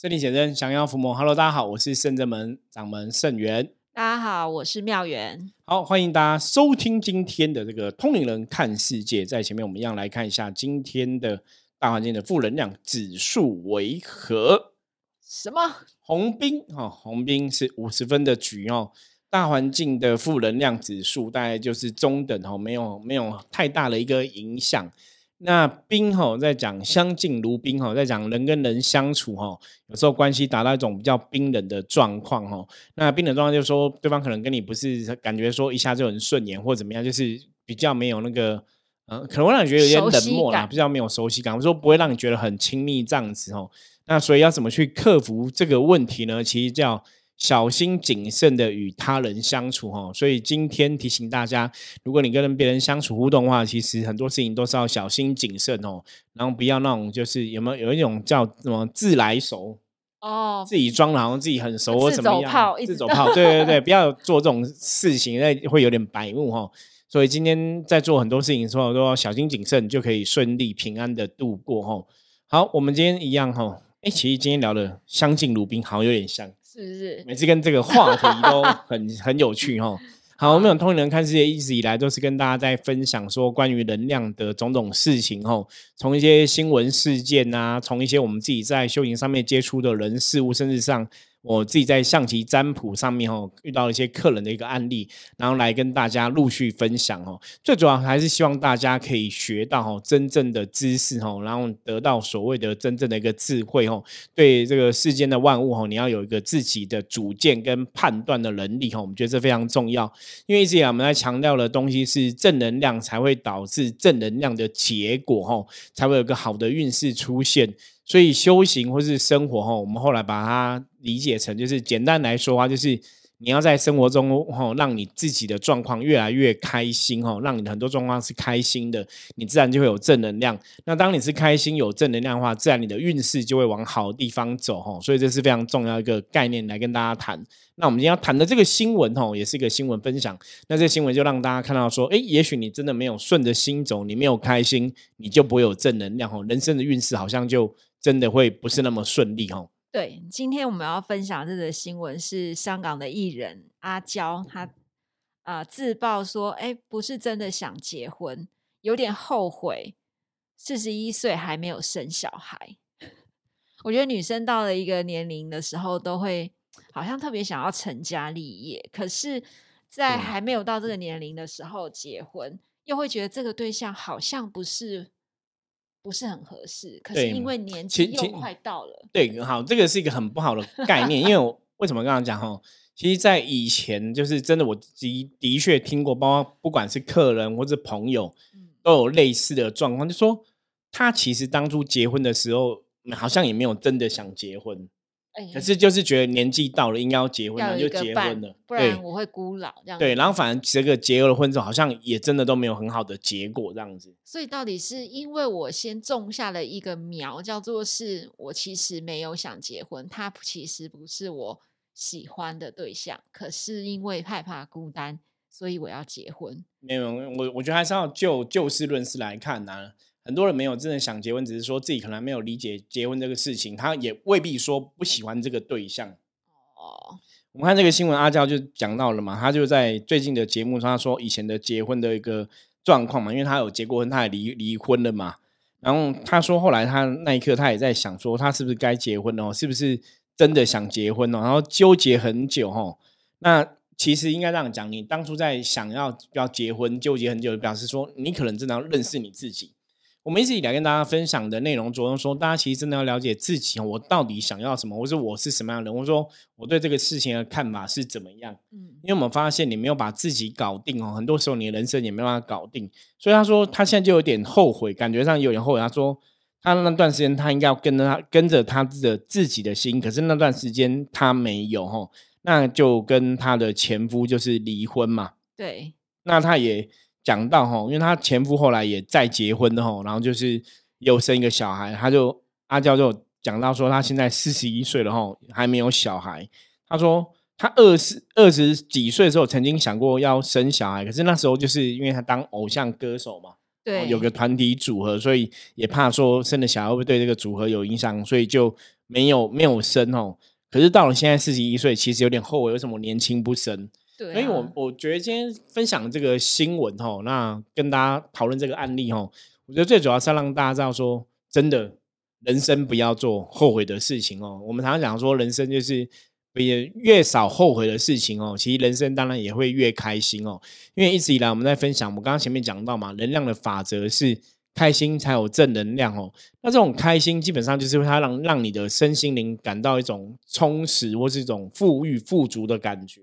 圣灵显真，降妖伏魔。Hello，大家好，我是圣真门掌门圣元。大家好，我是妙元。好，欢迎大家收听今天的这个通灵人看世界。在前面，我们一样来看一下今天的大环境的负能量指数为何？什么？红兵哦，红兵是五十分的局哦。大环境的负能量指数大概就是中等哦，没有没有太大的一个影响。那冰吼在讲相敬如宾哈，在讲人跟人相处吼，有时候关系达到一种比较冰冷的状况哈。那冰冷状况就是说，对方可能跟你不是感觉说一下就很顺眼或怎么样，就是比较没有那个，嗯，可能会让你觉得有点冷漠啦，比较没有熟悉感，或者说不会让你觉得很亲密这样子哦。那所以要怎么去克服这个问题呢？其实叫。小心谨慎的与他人相处哈，所以今天提醒大家，如果你跟别人相处互动的话，其实很多事情都是要小心谨慎哦，然后不要那种就是有没有有一种叫什么自来熟哦，自己装的好像自己很熟或怎么样，自走炮，对对对，不要做这种事情，那会有点白目哈。所以今天在做很多事情的时候，都要小心谨慎，就可以顺利平安的度过哈。好，我们今天一样哈，哎，其实今天聊的相敬如宾，好像有点像。是不是每次跟这个话题都很很有趣哈？好，我们有通灵人看世界，一直以来都是跟大家在分享说关于能量的种种事情哦。从一些新闻事件啊，从一些我们自己在修行上面接触的人事物，甚至上。我自己在象棋占卜上面哦，遇到一些客人的一个案例，然后来跟大家陆续分享哦。最主要还是希望大家可以学到哦真正的知识哦，然后得到所谓的真正的一个智慧哦。对这个世间的万物哦，你要有一个自己的主见跟判断的能力哦。我们觉得这非常重要，因为一直以来我们在强调的东西是正能量才会导致正能量的结果哦，才会有个好的运势出现。所以修行或是生活哈，我们后来把它理解成，就是简单来说话，就是你要在生活中哈，让你自己的状况越来越开心哈，让你的很多状况是开心的，你自然就会有正能量。那当你是开心有正能量的话，自然你的运势就会往好的地方走哈。所以这是非常重要一个概念来跟大家谈。那我们今天要谈的这个新闻哈，也是一个新闻分享。那这新闻就让大家看到说，哎，也许你真的没有顺着心走，你没有开心，你就不会有正能量哈。人生的运势好像就。真的会不是那么顺利哦。对，今天我们要分享这则新闻是香港的艺人阿娇，她啊自曝说，哎，不是真的想结婚，有点后悔，四十一岁还没有生小孩。我觉得女生到了一个年龄的时候，都会好像特别想要成家立业，可是，在还没有到这个年龄的时候结婚，又会觉得这个对象好像不是。不是很合适，可是因为年纪又快到了。对，好，这个是一个很不好的概念，因为我为什么刚刚讲哈？其实，在以前，就是真的，我的的确听过，包括不管是客人或者朋友，都有类似的状况，就说他其实当初结婚的时候，好像也没有真的想结婚。可是就是觉得年纪到了，应该要结婚，了，就结婚了，不然我会孤老这样。对，然后反正这个结了婚之后，好像也真的都没有很好的结果这样子。所以到底是因为我先种下了一个苗，叫做是我其实没有想结婚，他其实不是我喜欢的对象，可是因为害怕孤单，所以我要结婚。没有，我我觉得还是要就就事论事来看呢。很多人没有真的想结婚，只是说自己可能没有理解结婚这个事情，他也未必说不喜欢这个对象。哦，我们看这个新闻，阿娇就讲到了嘛，他就在最近的节目上说以前的结婚的一个状况嘛，因为他有结过婚，他也离离婚了嘛。然后他说后来他那一刻他也在想说，他是不是该结婚哦？是不是真的想结婚哦？然后纠结很久哈。那其实应该这样讲，你当初在想要要结婚纠结很久，表示说你可能真的要认识你自己。我们一直以来跟大家分享的内容，着重说，大家其实真的要了解自己，我到底想要什么，或者我是什么样的人，或者说我对这个事情的看法是怎么样。嗯，因为我们发现你没有把自己搞定哦，很多时候你的人生也没办法搞定。所以他说他现在就有点后悔，感觉上有点后悔。他说他那段时间他应该要跟着他跟着他的自己的心，可是那段时间他没有哈，那就跟他的前夫就是离婚嘛。对，那他也。讲到哈，因为她前夫后来也再结婚的哈，然后就是又生一个小孩，他就阿娇就讲到说，她现在四十一岁了哈，还没有小孩。她说她二十二十几岁的时候曾经想过要生小孩，可是那时候就是因为她当偶像歌手嘛。对，有个团体组合，所以也怕说生了小孩会不会对这个组合有影响，所以就没有没有生哦。可是到了现在四十一岁，其实有点后悔，为什么年轻不生？对、啊，所以我我觉得今天分享这个新闻哈，那跟大家讨论这个案例哈，我觉得最主要是要让大家知道说，真的人生不要做后悔的事情哦。我们常常讲说，人生就是越越少后悔的事情哦，其实人生当然也会越开心哦。因为一直以来我们在分享，我们刚刚前面讲到嘛，能量的法则是。开心才有正能量哦。那这种开心基本上就是它让让你的身心灵感到一种充实或是一种富裕富足的感觉。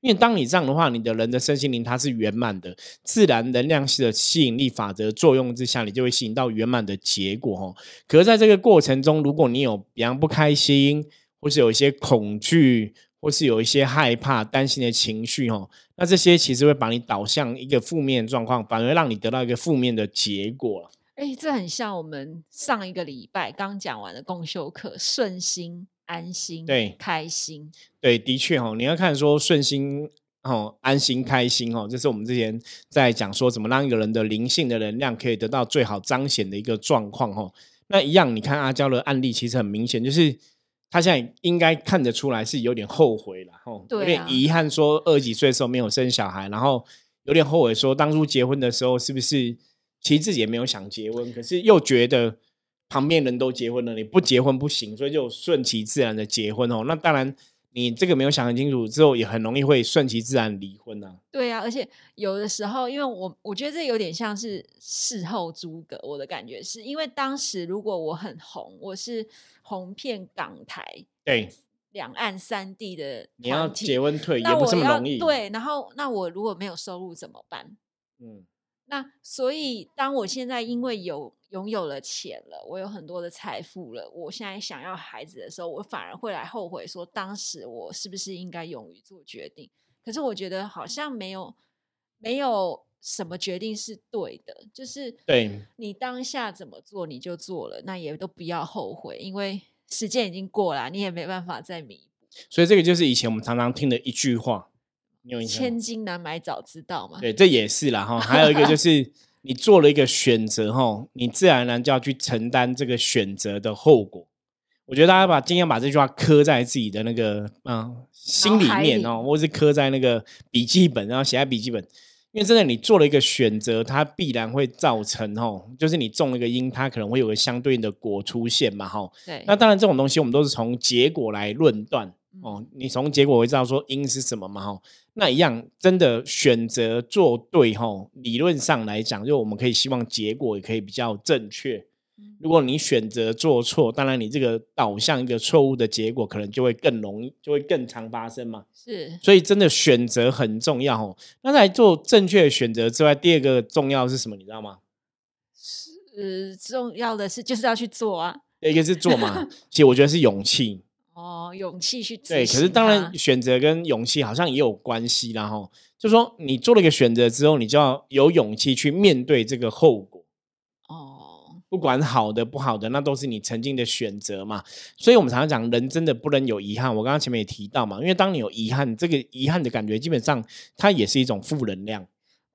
因为当你这样的话，你的人的身心灵它是圆满的，自然能量系的吸引力法则作用之下，你就会吸引到圆满的结果哦。可是在这个过程中，如果你有比方不开心，或是有一些恐惧，或是有一些害怕、担心的情绪哦。那这些其实会把你导向一个负面状况，反而让你得到一个负面的结果哎，这很像我们上一个礼拜刚讲完的共修课，顺心、安心、对、开心。对，的确哦，你要看说顺心哦、安心、开心哦，这是我们之前在讲说怎么让一个人的灵性的能量可以得到最好彰显的一个状况哦。那一样，你看阿娇的案例其实很明显，就是。他现在应该看得出来是有点后悔了，吼，有点遗憾，说二十几岁的时候没有生小孩，然后有点后悔，说当初结婚的时候是不是其实自己也没有想结婚，可是又觉得旁边人都结婚了，你不结婚不行，所以就顺其自然的结婚哦。那当然。你这个没有想很清楚之后，也很容易会顺其自然离婚呐。对啊，而且有的时候，因为我我觉得这有点像是事后诸葛。我的感觉是因为当时如果我很红，我是红遍港台，对两岸三地的，你要结婚退也不这么容易。对，然后那我如果没有收入怎么办？嗯。那所以，当我现在因为有拥有了钱了，我有很多的财富了，我现在想要孩子的时候，我反而会来后悔说，当时我是不是应该勇于做决定？可是我觉得好像没有没有什么决定是对的，就是对你当下怎么做你就做了，那也都不要后悔，因为时间已经过了，你也没办法再弥补。所以这个就是以前我们常常听的一句话。千金难买早知道嘛？对，这也是啦哈。还有一个就是，你做了一个选择哈，你自然而然就要去承担这个选择的后果。我觉得大家把今天把这句话刻在自己的那个嗯心里面哦，或是刻在那个笔记本，然后写在笔记本。因为真的，你做了一个选择，它必然会造成哦，就是你种了一个因，它可能会有个相对应的果出现嘛哈。对。那当然，这种东西我们都是从结果来论断哦。你从结果会知道说因是什么嘛哈。那一样，真的选择做对吼，理论上来讲，就我们可以希望结果也可以比较正确。如果你选择做错，当然你这个导向一个错误的结果，可能就会更容易，就会更常发生嘛。是，所以真的选择很重要哦。那在做正确的选择之外，第二个重要是什么？你知道吗？是，重要的是就是要去做啊。一个是做嘛，其实我觉得是勇气。哦，勇气去对，可是当然选择跟勇气好像也有关系，啦哈就说你做了一个选择之后，你就要有勇气去面对这个后果。哦，不管好的不好的，那都是你曾经的选择嘛。所以我们常常讲，人真的不能有遗憾。我刚刚前面也提到嘛，因为当你有遗憾，这个遗憾的感觉基本上它也是一种负能量。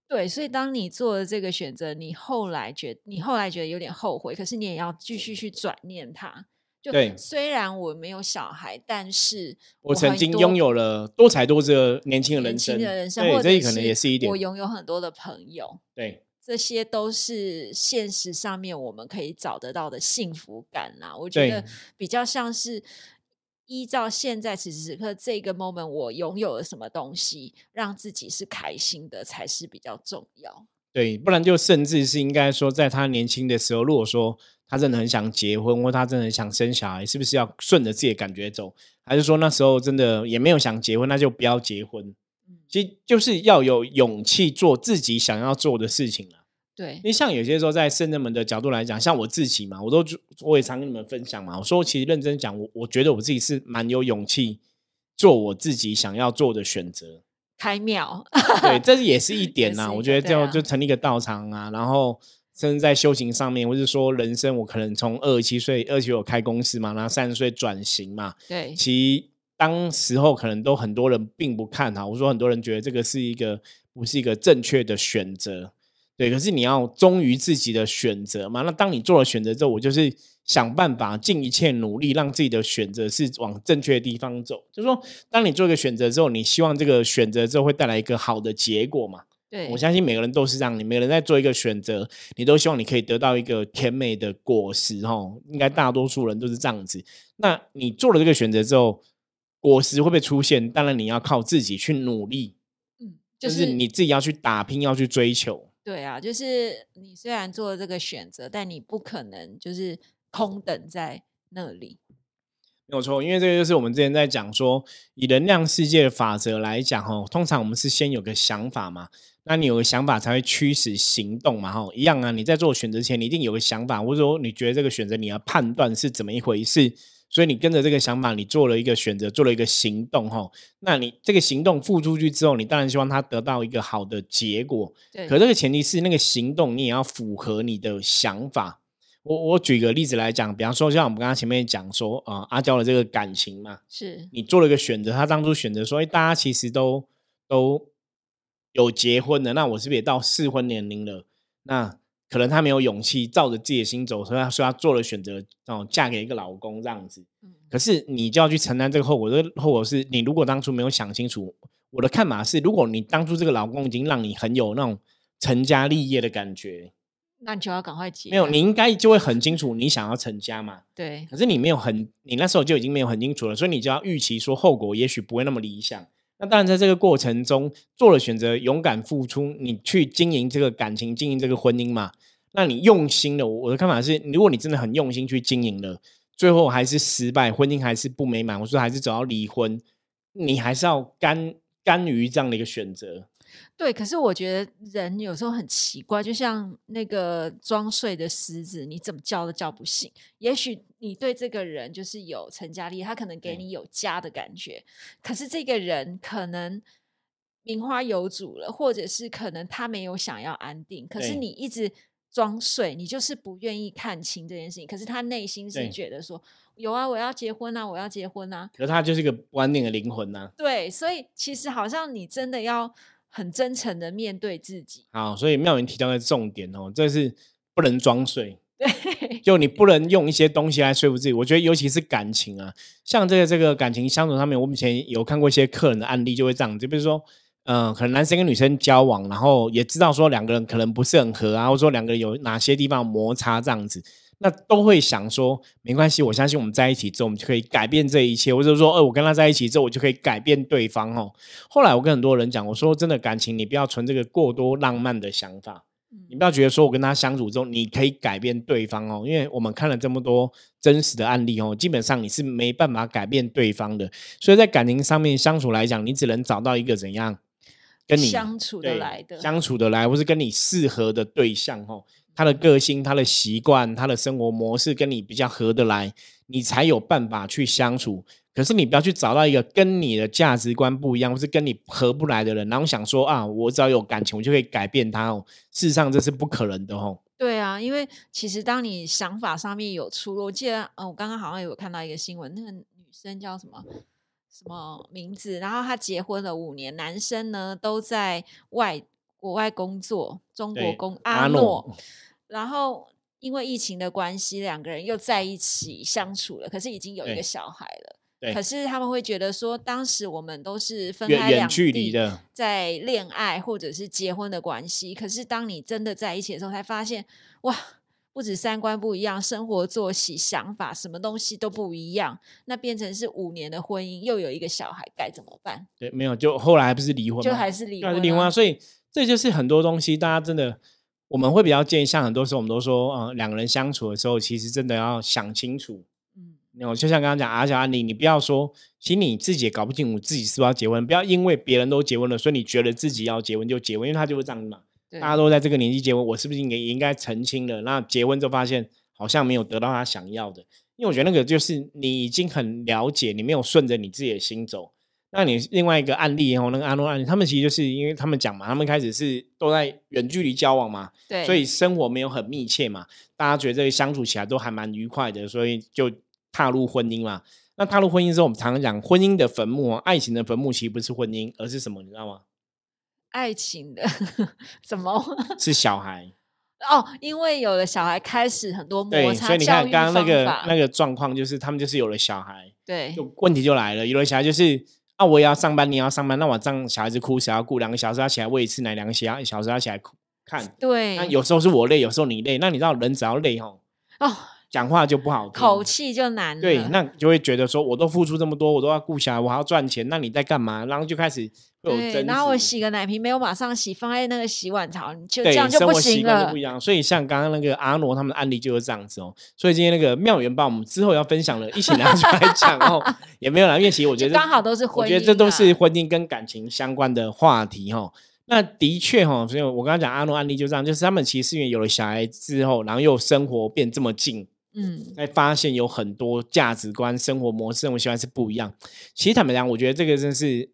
对，所以当你做了这个选择，你后来觉你后来觉得有点后悔，可是你也要继续去转念它。对，虽然我没有小孩，但是我曾经拥有了多才多姿年轻的人生。年轻的人生，对，这可能也是一点。我拥有很多的朋友，对，这些都是现实上面我们可以找得到的幸福感啦。我觉得比较像是依照现在此时此刻这个 moment，我拥有了什么东西，让自己是开心的，才是比较重要。对，不然就甚至是应该说，在他年轻的时候，如果说。他真的很想结婚，或他真的很想生小孩，是不是要顺着自己的感觉走？还是说那时候真的也没有想结婚，那就不要结婚？其实就是要有勇气做自己想要做的事情了。对，因为像有些时候在圣人们的角度来讲，像我自己嘛，我都我也常跟你们分享嘛。我说，其实认真讲，我我觉得我自己是蛮有勇气做我自己想要做的选择。开庙，对，这也是一点呐。我觉得就就成立一个道场啊，然后。甚至在修行上面，或是说人生，我可能从二十七岁，二十七我开公司嘛，然后三十岁转型嘛。对，其当时候可能都很多人并不看好，我说很多人觉得这个是一个不是一个正确的选择。对，可是你要忠于自己的选择嘛。那当你做了选择之后，我就是想办法尽一切努力，让自己的选择是往正确的地方走。就是说，当你做一个选择之后，你希望这个选择之后会带来一个好的结果嘛？对，我相信每个人都是这样，你每个人在做一个选择，你都希望你可以得到一个甜美的果实，哈，应该大多数人都是这样子。那你做了这个选择之后，果实会不会出现？当然你要靠自己去努力，嗯，就是你自己要去打拼，要去追求。对啊，就是你虽然做了这个选择，但你不可能就是空等在那里。没有错，因为这个就是我们之前在讲说，以能量世界的法则来讲，哈，通常我们是先有个想法嘛，那你有个想法才会驱使行动嘛，哈，一样啊。你在做选择前，你一定有个想法，或者说你觉得这个选择你要判断是怎么一回事。所以你跟着这个想法，你做了一个选择，做了一个行动，哈。那你这个行动付出去之后，你当然希望他得到一个好的结果。对。可这个前提是那个行动你也要符合你的想法。我我举个例子来讲，比方说像我们刚刚前面讲说，啊，阿娇的这个感情嘛，是你做了一个选择，他当初选择说，哎，大家其实都都有结婚的，那我是不是也到适婚年龄了？那可能他没有勇气照着自己的心走，所以他说他做了选择，哦，嫁给一个老公这样子。可是你就要去承担这个后果，这个后果是你如果当初没有想清楚。我的看法是，如果你当初这个老公已经让你很有那种成家立业的感觉，那你就要赶快结。没有，你应该就会很清楚你想要成家嘛。对。可是你没有很，你那时候就已经没有很清楚了，所以你就要预期说后果也许不会那么理想。那当然，在这个过程中做了选择，勇敢付出，你去经营这个感情，经营这个婚姻嘛。那你用心了，我的看法是，如果你真的很用心去经营了，最后还是失败，婚姻还是不美满，我说还是走到离婚，你还是要甘甘于这样的一个选择。对，可是我觉得人有时候很奇怪，就像那个装睡的狮子，你怎么叫都叫不醒。也许你对这个人就是有成家立他可能给你有家的感觉，可是这个人可能名花有主了，或者是可能他没有想要安定，可是你一直装睡，你就是不愿意看清这件事情。可是他内心是觉得说，有啊，我要结婚啊，我要结婚啊。可是他就是一个不安定的灵魂呐。对，所以其实好像你真的要。很真诚的面对自己。好，所以妙云提到的重点哦，这是不能装睡。对，就你不能用一些东西来说服自己。我觉得尤其是感情啊，像这个这个感情相处上面，我们以前有看过一些客人的案例，就会这样，就比如说，嗯，可能男生跟女生交往，然后也知道说两个人可能不是很合啊，或者说两个人有哪些地方摩擦这样子。那都会想说，没关系，我相信我们在一起之后，我们就可以改变这一切，或者说，呃，我跟他在一起之后，我就可以改变对方哦。后来我跟很多人讲，我说真的，感情你不要存这个过多浪漫的想法，你不要觉得说我跟他相处之后，你可以改变对方哦，因为我们看了这么多真实的案例哦，基本上你是没办法改变对方的。所以在感情上面相处来讲，你只能找到一个怎样跟你相处得来的、相处得来，或是跟你适合的对象哦。他的个性、他的习惯、他的生活模式跟你比较合得来，你才有办法去相处。可是你不要去找到一个跟你的价值观不一样，或是跟你合不来的人，然后想说啊，我只要有感情，我就可以改变他哦。事实上这是不可能的哦。对啊，因为其实当你想法上面有出入，我记得，嗯，我刚刚好像有看到一个新闻，那个女生叫什么什么名字，然后她结婚了五年，男生呢都在外。国外工作，中国工阿诺，然后因为疫情的关系，两个人又在一起相处了，可是已经有一个小孩了。对，可是他们会觉得说，当时我们都是分开两地的，在恋爱或者是结婚的关系。可是当你真的在一起的时候，才发现哇，不止三观不一样，生活作息、想法，什么东西都不一样。那变成是五年的婚姻，又有一个小孩，该怎么办？对，没有，就后来还不是离婚，就还是离婚，离婚，啊所以。这就是很多东西，大家真的我们会比较建议，像很多时候我们都说，嗯，两个人相处的时候，其实真的要想清楚。嗯，有就像刚刚讲阿小安妮，你不要说，其实你自己也搞不清楚自己是不是要结婚，不要因为别人都结婚了，所以你觉得自己要结婚就结婚，因为他就会这样嘛。大家都在这个年纪结婚，我是不是应该也应该澄清了？那结婚就发现好像没有得到他想要的，因为我觉得那个就是你已经很了解，你没有顺着你自己的心走。那你另外一个案例哦，那个阿诺案例，他们其实就是因为他们讲嘛，他们开始是都在远距离交往嘛，对，所以生活没有很密切嘛，大家觉得这个相处起来都还蛮愉快的，所以就踏入婚姻嘛。那踏入婚姻之后，我们常常讲婚姻的坟墓，爱情的坟墓其实不是婚姻，而是什么？你知道吗？爱情的 什么？是小孩。哦，因为有了小孩，开始很多摩对，擦。所以你看刚刚那个那个，个状况，就是他们就是有了小孩，对就问题就来了。有了小孩就是啊，我也要上班，你也要上班，那我这样小孩子哭，谁要顾？两个小时要起来喂一次奶，两个小小时要起来哭看。对，那有时候是我累，有时候你累。那你知道人只要累吼，哦，讲话就不好听，口气就难了。对，那就会觉得说，我都付出这么多，我都要顾小孩，我还要赚钱，那你在干嘛？然后就开始会有对，争然后我洗个奶瓶没有马上洗，放在那个洗碗槽，你就这，样就不行了不一。样。所以像刚刚那个阿诺他们的案例就是这样子哦。所以今天那个妙元帮我们之后要分享的，一起拿出来讲哦，也没有啦，因为其实我觉得刚好都是婚姻啊，我觉得这都是婚姻跟感情相关的话题哦。那的确哈，所以我刚刚讲阿诺案例就这样，就是他们其实因为有了小孩之后，然后又生活变这么近，嗯，才发现有很多价值观、生活模式、生活习惯是不一样。其实坦白讲，我觉得这个真是，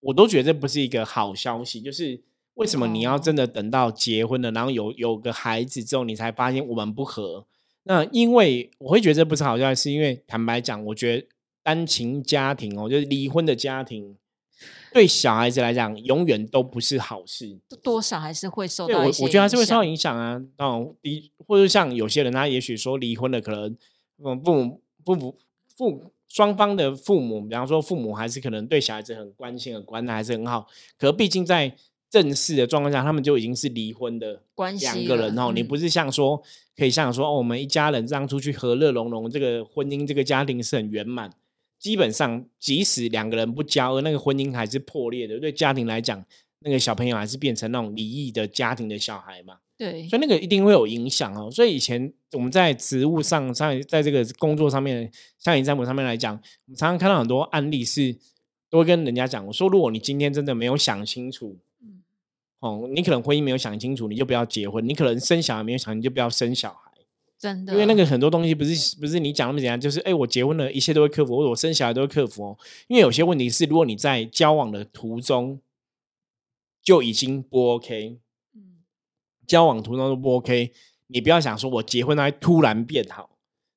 我都觉得这不是一个好消息。就是为什么你要哦真的等到结婚了，然后有有个孩子之后，你才发现我们不合？那因为我会觉得这不是好消息，是因为坦白讲，我觉得单亲家庭哦，就是离婚的家庭，对小孩子来讲，永远都不是好事。多少还是会受到一些我觉得还是会受到影影响啊。那种离，或者像有些人，他也许说离婚了，可能嗯父母父母父母双方的父母，比方说父母还是可能对小孩子很关心、很关爱，还是很好。可毕竟在正式的状况下，他们就已经是离婚的关系两个人哦。你不是像说可以像说哦，我们一家人这样出去和乐融融，这个婚姻这个家庭是很圆满。基本上，即使两个人不交恶，那个婚姻还是破裂的。对家庭来讲，那个小朋友还是变成那种离异的家庭的小孩嘛，对所以那个一定会有影响哦。所以以前我们在职务上，上在这个工作上面，像你占卜上面来讲，我们常常看到很多案例是，都会跟人家讲，我说如果你今天真的没有想清楚，嗯哦，你可能婚姻没有想清楚，你就不要结婚；你可能生小孩没有想，你就不要生小孩。真的，因为那个很多东西不是不是你讲那么简单，就是哎、我结婚了，一切都会克服，或者我生小孩都会克服哦。因为有些问题是，如果你在交往的途中就已经不 OK，嗯交往途中都不 OK，你不要想说我结婚还突然变好。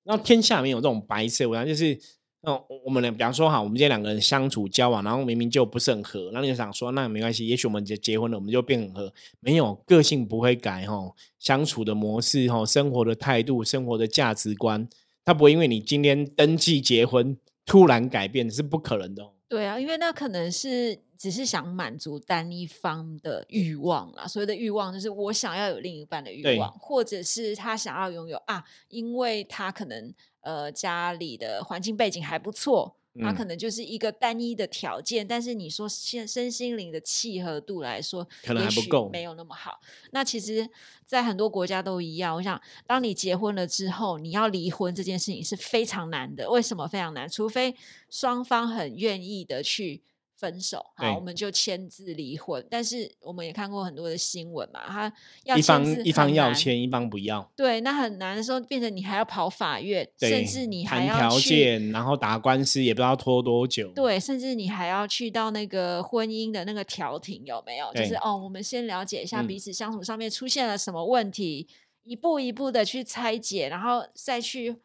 然后天下没有这种白色文章，就是那我们俩，比方说哈，我们今天两个人相处交往，然后明明就不是很合，那你就想说那没关系，也许我们结结婚了，我们就变很合。没有，个性不会改哈，相处的模式哈，生活的态度、生活的价值观，他不会因为你今天登记结婚突然改变，是不可能的、对啊，因为那可能是只是想满足单一方的欲望啦。所谓的欲望就是我想要有另一半的欲望，或者是他想要拥有啊，因为他可能呃家里的环境背景还不错，他嗯可能就是一个单一的条件。但是你说现身心灵的契合度来说，可能还不够没有那么好。那其实，在很多国家都一样。我想，当你结婚了之后，你要离婚这件事情是非常难的。为什么非常难？除非双方很愿意的去分手，对好，我们就签字离婚。但是我们也看过很多的新闻嘛，他要一方一方，要签，一方不要，对，那很难的时候，变成你还要跑法院，甚至你还谈条。件，然后打官司，也不知道拖多久。对，甚至你还要去到那个婚姻的那个调停，有没有？就是哦，我们先了解一下嗯彼此相处上面出现了什么问题，一步一步的去拆解，然后再去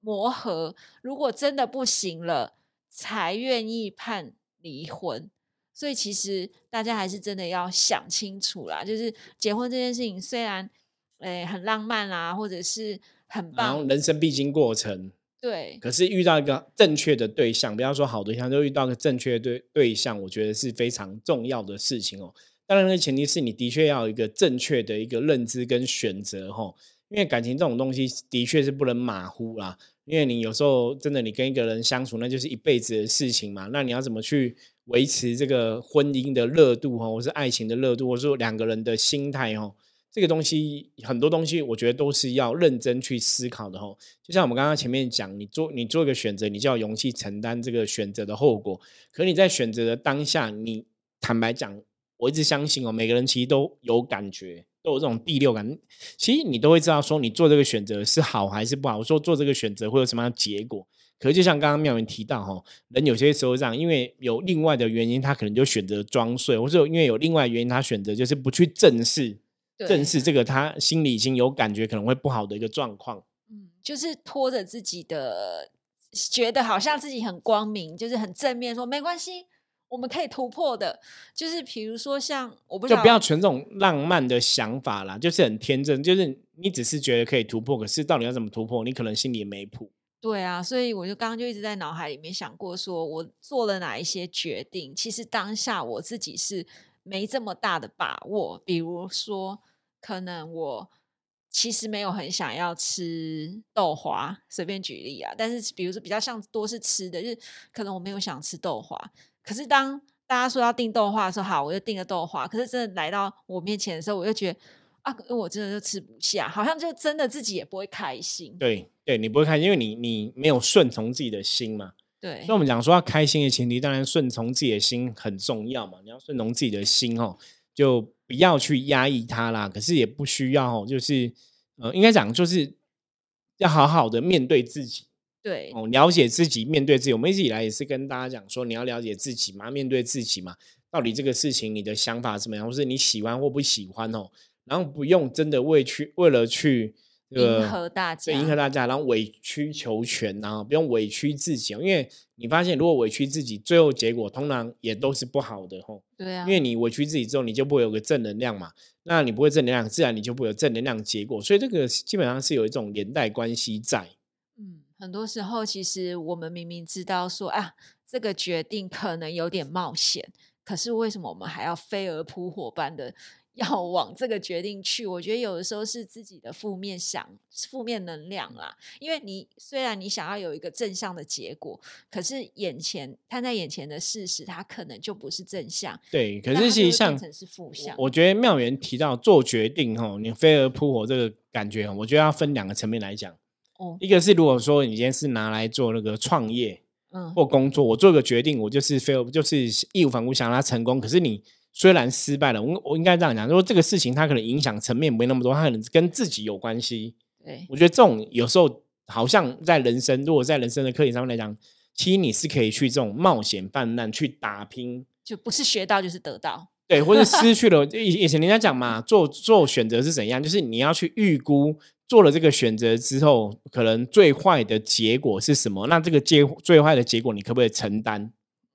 磨合。如果真的不行了，才愿意判离婚。所以其实大家还是真的要想清楚啦，就是结婚这件事情虽然诶、很浪漫啦，或者是很然后棒，人生必经过程，对可是遇到一个正确的对象，不要说好对象，就遇到一个正确的对对象，我觉得是非常重要的事情哦。当然，那个前提是你的确要有一个正确的一个认知跟选择哈、哦，因为感情这种东西的确是不能马虎啦。因为你有时候真的你跟一个人相处，那就是一辈子的事情嘛。那你要怎么去维持这个婚姻的热度哈，或是爱情的热度，或者说两个人的心态哦，这个东西很多东西，我觉得都是要认真去思考的哈。就像我们刚刚前面讲，你做你做一个选择，你就要勇气承担这个选择的后果。可你在选择的当下，你坦白讲，我一直相信哦，每个人其实都有感觉，都有这种第六感。其实你都会知道，说你做这个选择是好还是不好，说做这个选择会有什么样的结果。可是就像刚刚妙云提到哈，人有些时候这样，因为有另外的原因，他可能就选择装睡，或者因为有另外的原因，他选择就是不去正视正视这个他心里已经有感觉可能会不好的一个状况。嗯，就是拖着自己的，觉得好像自己很光明，就是很正面说没关系，我们可以突破的，就是比如说像我不就不要存这种浪漫的想法啦，就是很天真，就是你只是觉得可以突破，可是到底要怎么突破，你可能心里也没谱。对啊，所以我就刚刚就一直在脑海里面想过，说我做了哪一些决定，其实当下我自己是没这么大的把握。比如说，可能我其实没有很想要吃豆花，随便举例啊。但是，比如说比较像多是吃的，就是可能我没有想吃豆花。可是当大家说要订豆花的时候，好，我就订了豆花。可是真的来到我面前的时候，我就觉得。啊，我真的就吃不下，好像就真的自己也不会开心。对，对你不会开心，因为你你没有顺从自己的心嘛。对，所以我们讲说要开心的前提，当然顺从自己的心很重要嘛。你要顺从自己的心哦，就不要去压抑它啦。可是也不需要，就是呃，应该讲就是要好好的面对自己。对，哦，了解自己，面对自己。我们一直以来也是跟大家讲说，你要了解自己嘛，面对自己嘛。到底这个事情你的想法怎么样，或是你喜欢或不喜欢哦？然后不用真的为去为了去迎合大家，迎合大家，然后委曲求全，然后不用委屈自己，因为你发现如果委屈自己，最后结果通常也都是不好的吼。对啊，因为你委屈自己之后，你就不会有个正能量嘛，那你不会正能量，自然你就不会有正能量结果，所以这个基本上是有一种连带关系在。嗯，很多时候其实我们明明知道说啊，这个决定可能有点冒险，可是为什么我们还要飞蛾扑火般的？要往这个决定去，我觉得有的时候是自己的负面想、负面能量啦。因为你虽然你想要有一个正向的结果，可是眼前摊在眼前的事实，它可能就不是正向。对，可是其实像是负向。我觉得妙元提到做决定吼，你飞蛾扑火这个感觉，我觉得要分两个层面来讲。哦，一个是如果说你今天是拿来做那个创业，嗯，或工作，我做个决定，我就是飞蛾，就是义无反顾想让它成功。可是你。虽然失败了，我我应该这样讲，说这个事情它可能影响层面没那么多，它可能跟自己有关系。对，我觉得这种有时候好像在人生，如果在人生的课题上面来讲，其实你是可以去这种冒险泛滥去打拼，就不是学到就是得到。对，或者失去了 以以前人家讲嘛，做做选择是怎样，就是你要去预估做了这个选择之后，可能最坏的结果是什么？那这个结最坏的结果，你可不可以承担？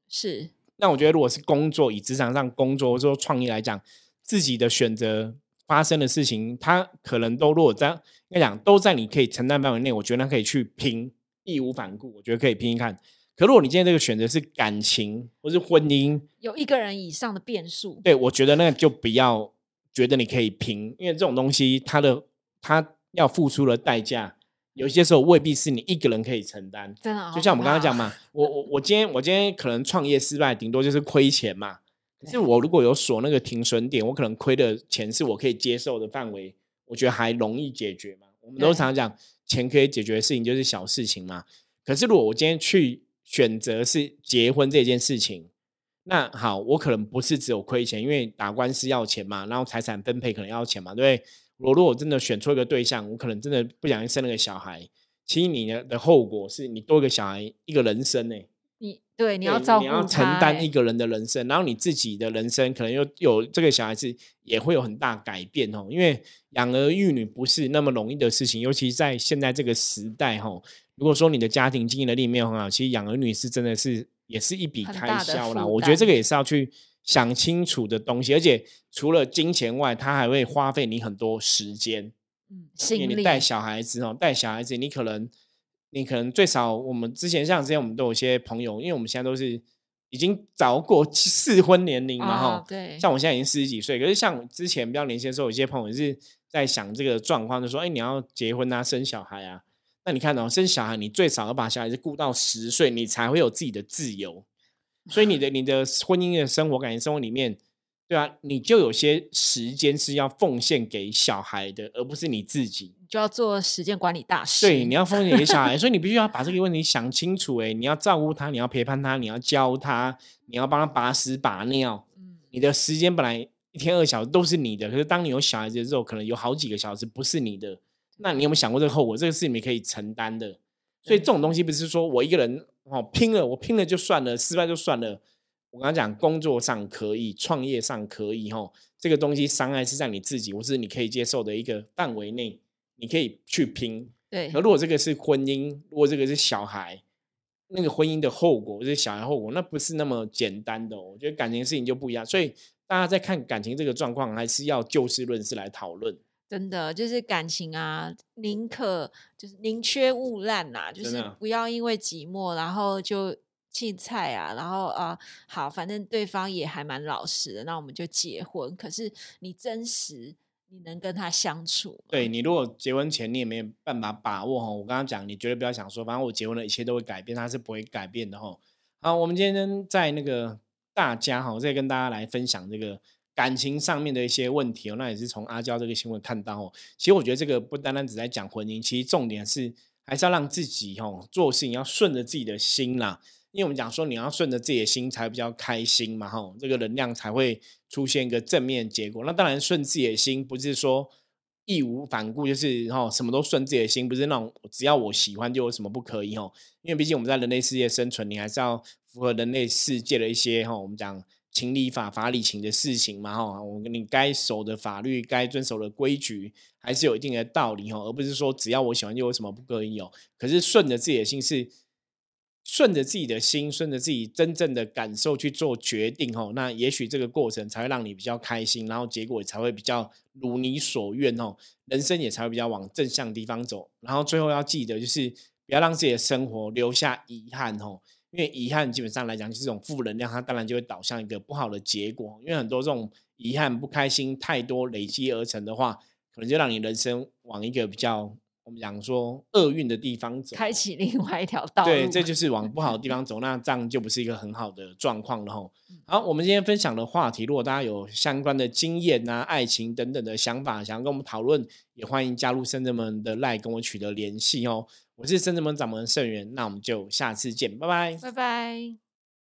是。那我觉得，如果是工作，以职场上工作或者说创业来讲，自己的选择发生的事情，它可能都如果在应该讲都在你可以承担范围内，我觉得可以去拼，义无反顾，我觉得可以拼一看。可如果你今天这个选择是感情或是婚姻，有一个人以上的变数，对我觉得那就不要觉得你可以拼，因为这种东西它的它要付出的代价。有些时候未必是你一个人可以承担，真的。就像我们刚刚讲嘛，我我我今天我今天可能创业失败，顶多就是亏钱嘛。可是我如果有锁那个停损点，我可能亏的钱是我可以接受的范围，我觉得还容易解决嘛。我们都常常讲，钱可以解决的事情就是小事情嘛。可是如果我今天去选择是结婚这件事情，那好，我可能不是只有亏钱，因为打官司要钱嘛，然后财产分配可能要钱嘛，对不对？我如果真的选错一个对象，我可能真的不小心生了个小孩，其实你的的后果是你多一个小孩，一个人生呢。你对你要照顾，你要承担一个人的人生，然后你自己的人生可能又有这个小孩子也会有很大改变哦。因为养儿育女不是那么容易的事情，尤其在现在这个时代哈。如果说你的家庭经营能力没有很好，其实养儿女是真的是也是一笔开销啦。我觉得这个也是要去。想清楚的东西，而且除了金钱外，他还会花费你很多时间。嗯，因为你带小孩子哦，带小孩子，你可能你可能最少，我们之前像之前我们都有些朋友，因为我们现在都是已经早过适婚年龄嘛，哈，对。像我现在已经四十几岁，可是像之前比较年轻的时候，有些朋友是在想这个状况，就说：“哎，你要结婚啊，生小孩啊？那你看哦，生小孩你最少要把小孩子顾到十岁，你才会有自己的自由。” 所以你的你的婚姻的生活、感情生活里面，对啊，你就有些时间是要奉献给小孩的，而不是你自己，就要做时间管理大师。对，你要奉献给小孩，所以你必须要把这个问题想清楚。哎，你要照顾他，你要陪伴他，你要教他，你要帮他把屎把尿。嗯，你的时间本来一天二小时都是你的，可是当你有小孩子之后，可能有好几个小时不是你的。那你有没有想过这个后果？这个是你可以承担的。所以这种东西不是说我一个人。哦，拼了，我拼了就算了，失败就算了。我刚刚讲，工作上可以，创业上可以，哈，这个东西伤害是在你自己，或是你可以接受的一个范围内，你可以去拼。对。而如果这个是婚姻，如果这个是小孩，那个婚姻的后果，或者小孩后果，那不是那么简单的。我觉得感情事情就不一样，所以大家在看感情这个状况，还是要就事论事来讨论。真的就是感情啊，宁可就是宁缺毋滥呐，就是不要因为寂寞，然后就弃菜啊，然后啊，好，反正对方也还蛮老实的，那我们就结婚。可是你真实，你能跟他相处？对你如果结婚前你也没有办法把握哈，我刚刚讲，你绝对不要想说，反正我结婚了，一切都会改变，他是不会改变的哈。好，我们今天在那个大家哈，再跟大家来分享这个。感情上面的一些问题哦，那也是从阿娇这个新闻看到哦。其实我觉得这个不单单只在讲婚姻，其实重点是还是要让自己哦做事情要顺着自己的心啦。因为我们讲说你要顺着自己的心才比较开心嘛，哈，这个能量才会出现一个正面结果。那当然顺自己的心不是说义无反顾，就是哈什么都顺自己的心，不是那种只要我喜欢就有什么不可以吼。因为毕竟我们在人类世界生存，你还是要符合人类世界的一些哈我们讲。情理法法理情的事情嘛，哈，我跟你该守的法律、该遵守的规矩，还是有一定的道理哈，而不是说只要我喜欢就有什么不可以哦。可是顺着自己的心是顺着自己的心，顺着自己真正的感受去做决定哦。那也许这个过程才会让你比较开心，然后结果才会比较如你所愿哦。人生也才会比较往正向地方走。然后最后要记得，就是不要让自己的生活留下遗憾哦。因为遗憾基本上来讲就是这种负能量，它当然就会导向一个不好的结果。因为很多这种遗憾、不开心太多累积而成的话，可能就让你人生往一个比较我们讲说厄运的地方走，开启另外一条道。对，这就是往不好的地 方走，那这样就不是一个很好的状况了吼。好，我们今天分享的话题，如果大家有相关的经验啊、爱情等等的想法，想要跟我们讨论，也欢迎加入深圳们的 Lie 跟我取得联系哦。我是深圳门掌门盛元，那我们就下次见，拜拜，拜拜。